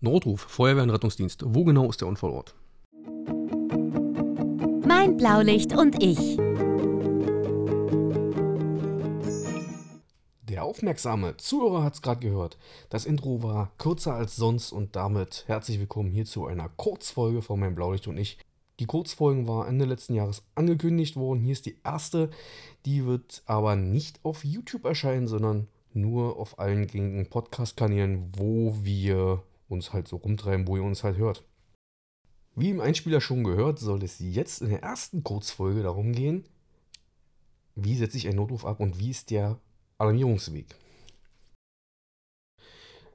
Notruf, Feuerwehr und Rettungsdienst. Wo genau ist der Unfallort? Mein Blaulicht und ich. Der aufmerksame Zuhörer hat es gerade gehört. Das Intro war kürzer als sonst und damit herzlich willkommen hier zu einer Kurzfolge von Mein Blaulicht und ich. Die Kurzfolgen war Ende letzten Jahres angekündigt worden. Hier ist die erste. Die wird aber nicht auf YouTube erscheinen, sondern nur auf allen gängigen Podcast-Kanälen, wo wir uns halt so rumtreiben, wo ihr uns halt hört. Wie im Einspieler schon gehört, soll es jetzt in der ersten Kurzfolge darum gehen, wie setze ich einen Notruf ab und wie ist der Alarmierungsweg.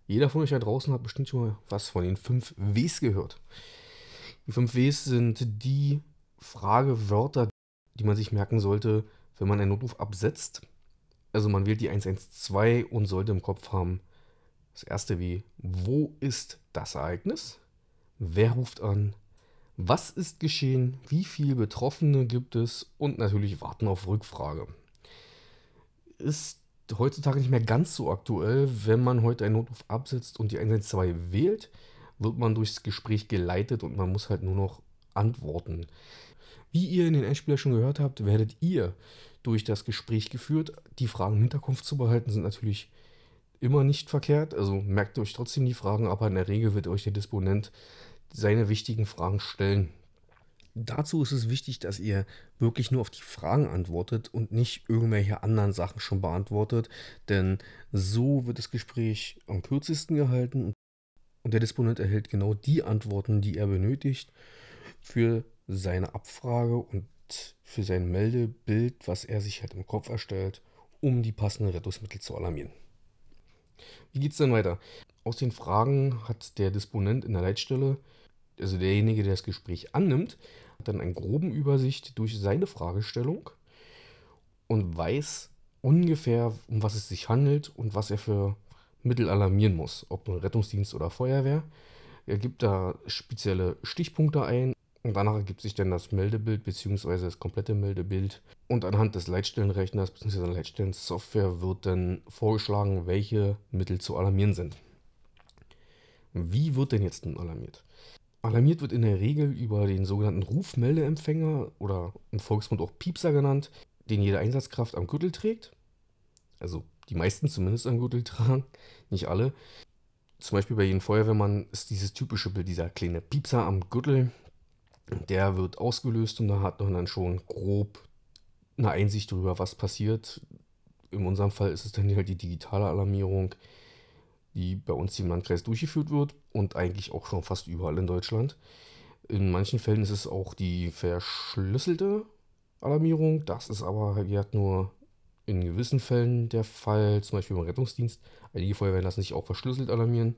Jeder von euch da draußen hat bestimmt schon mal was von den 5 Ws gehört. Die 5 Ws sind die Fragewörter, die man sich merken sollte, wenn man einen Notruf absetzt. Also man wählt die 112 und sollte im Kopf haben, das erste W, wo ist das Ereignis? Wer ruft an? Was ist geschehen? Wie viele Betroffene gibt es? Und natürlich warten auf Rückfrage. Ist heutzutage nicht mehr ganz so aktuell. Wenn man heute einen Notruf absetzt und die 112 wählt, wird man durchs Gespräch geleitet und man muss halt nur noch antworten. Wie ihr in den Einspieler schon gehört habt, werdet ihr durch das Gespräch geführt. Die Fragen im Hinterkopf zu behalten sind natürlich immer nicht verkehrt. Also merkt euch trotzdem die Fragen, aber in der Regel wird euch der Disponent seine wichtigen Fragen stellen. Dazu ist es wichtig, dass ihr wirklich nur auf die Fragen antwortet und nicht irgendwelche anderen Sachen schon beantwortet, denn so wird das Gespräch am kürzesten gehalten und der Disponent erhält genau die Antworten, die er benötigt für seine Abfrage und für sein Meldebild, was er sich halt im Kopf erstellt, um die passenden Rettungsmittel zu alarmieren. Wie geht es dann weiter? Aus den Fragen hat der Disponent in der Leitstelle, also derjenige, der das Gespräch annimmt, dann eine groben Übersicht durch seine Fragestellung und weiß ungefähr, um was es sich handelt und was er für Mittel alarmieren muss, ob nun Rettungsdienst oder Feuerwehr. Er gibt da spezielle Stichpunkte ein danach ergibt sich dann das Meldebild bzw. das komplette Meldebild. Und anhand des Leitstellenrechners bzw. der Leitstellensoftware wird dann vorgeschlagen, welche Mittel zu alarmieren sind. Wie wird denn jetzt nun alarmiert? Alarmiert wird in der Regel über den sogenannten Rufmeldeempfänger oder im Volksmund auch Piepser genannt, den jede Einsatzkraft am Gürtel trägt. Also die meisten zumindest am Gürtel tragen, nicht alle. Zum Beispiel bei jedem Feuerwehrmann ist dieses typische Bild, dieser kleine Piepser am Gürtel, der wird ausgelöst und da hat man dann schon grob eine Einsicht darüber, was passiert. In unserem Fall ist es dann halt die digitale Alarmierung, die bei uns im Landkreis durchgeführt wird und eigentlich auch schon fast überall in Deutschland. In manchen Fällen ist es auch die verschlüsselte Alarmierung. Das ist aber halt nur in gewissen Fällen der Fall, zum Beispiel beim Rettungsdienst. Einige Feuerwehren lassen sich auch verschlüsselt alarmieren.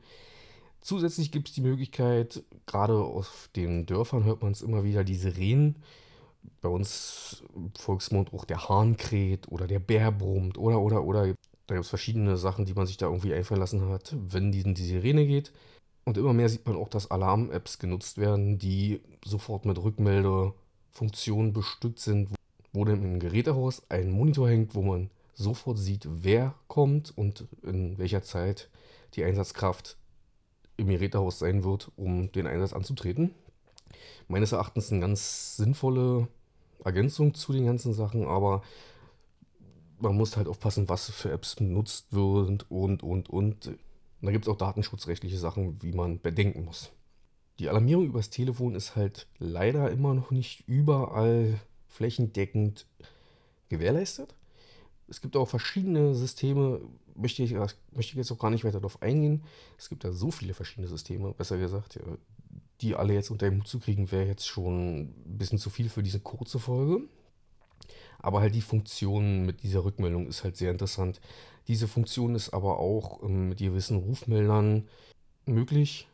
Zusätzlich gibt es die Möglichkeit, gerade auf den Dörfern hört man es immer wieder, die Sirenen. Bei uns im Volksmund auch der Hahn kräht oder der Bär brummt oder, oder, oder. Da gibt es verschiedene Sachen, die man sich da irgendwie einfallen lassen hat, wenn die, die Sirene geht. Und immer mehr sieht man auch, dass Alarm-Apps genutzt werden, die sofort mit Rückmeldefunktionen bestückt sind, wo dann im Gerätehaus ein Monitor hängt, wo man sofort sieht, wer kommt und in welcher Zeit die Einsatzkraft im Gerätehaus sein wird, um den Einsatz anzutreten. Meines Erachtens eine ganz sinnvolle Ergänzung zu den ganzen Sachen, aber man muss halt aufpassen, was für Apps benutzt wird und, und, und. Da gibt es auch datenschutzrechtliche Sachen, wie man bedenken muss. Die Alarmierung übers Telefon ist halt leider immer noch nicht überall flächendeckend gewährleistet. Es gibt auch verschiedene Systeme, möchte ich, möchte ich jetzt auch gar nicht weiter darauf eingehen. Es gibt da so viele verschiedene Systeme, besser gesagt, die alle jetzt unter den Hut zu kriegen, wäre jetzt schon ein bisschen zu viel für diese kurze Folge. Aber halt die Funktion mit dieser Rückmeldung ist halt sehr interessant. Diese Funktion ist aber auch ähm, mit gewissen Rufmeldern möglich.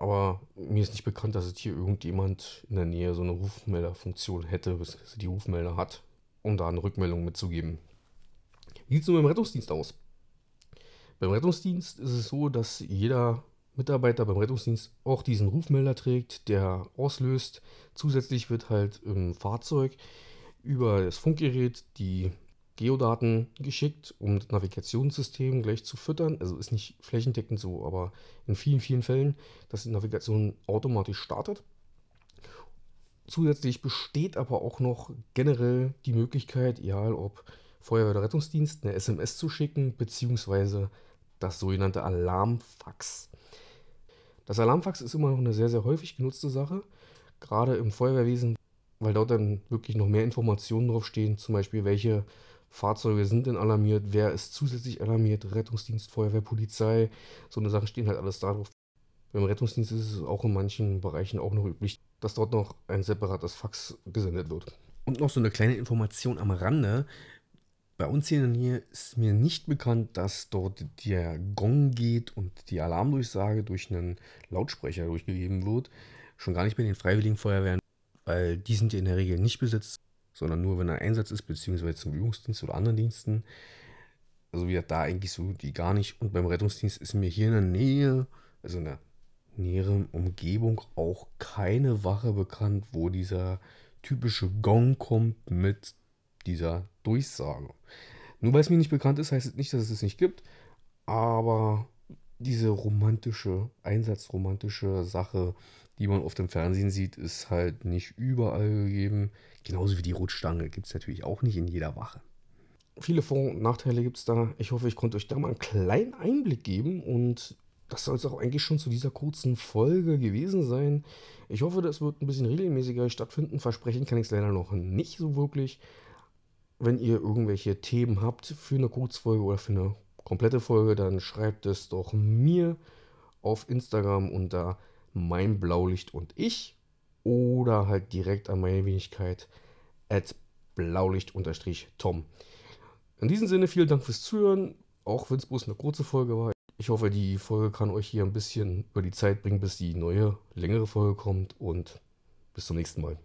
Aber mir ist nicht bekannt, dass es hier irgendjemand in der Nähe so eine Rufmelderfunktion hätte, bis die Rufmelder hat, um da eine Rückmeldung mitzugeben. Wie sieht es nun beim Rettungsdienst aus? Beim Rettungsdienst ist es so, dass jeder Mitarbeiter beim Rettungsdienst auch diesen Rufmelder trägt, der auslöst. Zusätzlich wird halt im Fahrzeug über das Funkgerät die Geodaten geschickt, um das Navigationssystem gleich zu füttern. Also ist nicht flächendeckend so, aber in vielen, vielen Fällen, dass die Navigation automatisch startet. Zusätzlich besteht aber auch noch generell die Möglichkeit, egal ob Feuerwehr oder Rettungsdienst, eine SMS zu schicken, beziehungsweise das sogenannte Alarmfax. Das Alarmfax ist immer noch eine sehr, sehr häufig genutzte Sache, gerade im Feuerwehrwesen, weil dort dann wirklich noch mehr Informationen draufstehen, zum Beispiel welche Fahrzeuge sind denn alarmiert, wer ist zusätzlich alarmiert, Rettungsdienst, Feuerwehr, Polizei, so eine Sachen stehen halt alles da drauf. Beim Rettungsdienst ist es auch in manchen Bereichen auch noch üblich, dass dort noch ein separates Fax gesendet wird. Und noch so eine kleine Information am Rande. Bei uns hier in der Nähe ist mir nicht bekannt, dass dort der Gong geht und die Alarmdurchsage durch einen Lautsprecher durchgegeben wird. Schon gar nicht bei den Freiwilligen Feuerwehren, weil die sind ja in der Regel nicht besetzt, sondern nur, wenn ein Einsatz ist, beziehungsweise zum Übungsdienst oder anderen Diensten. Also wie da eigentlich so die gar nicht. Und beim Rettungsdienst ist mir hier in der Nähe, also in der näheren Umgebung auch keine Wache bekannt, wo dieser typische Gong kommt mit dieser Durchsage. Nur weil es mir nicht bekannt ist, heißt es nicht, dass es es nicht gibt, aber diese romantische, einsatzromantische Sache, die man auf dem Fernsehen sieht, ist halt nicht überall gegeben. Genauso wie die Rutschstange gibt es natürlich auch nicht in jeder Wache. Viele Vor- und Nachteile gibt es da. Ich hoffe, ich konnte euch da mal einen kleinen Einblick geben und das soll es auch eigentlich schon zu dieser kurzen Folge gewesen sein. Ich hoffe, das wird ein bisschen regelmäßiger stattfinden. Versprechen kann ich es leider noch nicht so wirklich. Wenn ihr irgendwelche Themen habt für eine Kurzfolge oder für eine komplette Folge, dann schreibt es doch mir auf Instagram unter mein Blaulicht und ich oder halt direkt an meine Wenigkeit at blaulicht-tom. In diesem Sinne vielen Dank fürs Zuhören, auch wenn es bloß eine kurze Folge war. Ich hoffe, die Folge kann euch hier ein bisschen über die Zeit bringen, bis die neue, längere Folge kommt und bis zum nächsten Mal.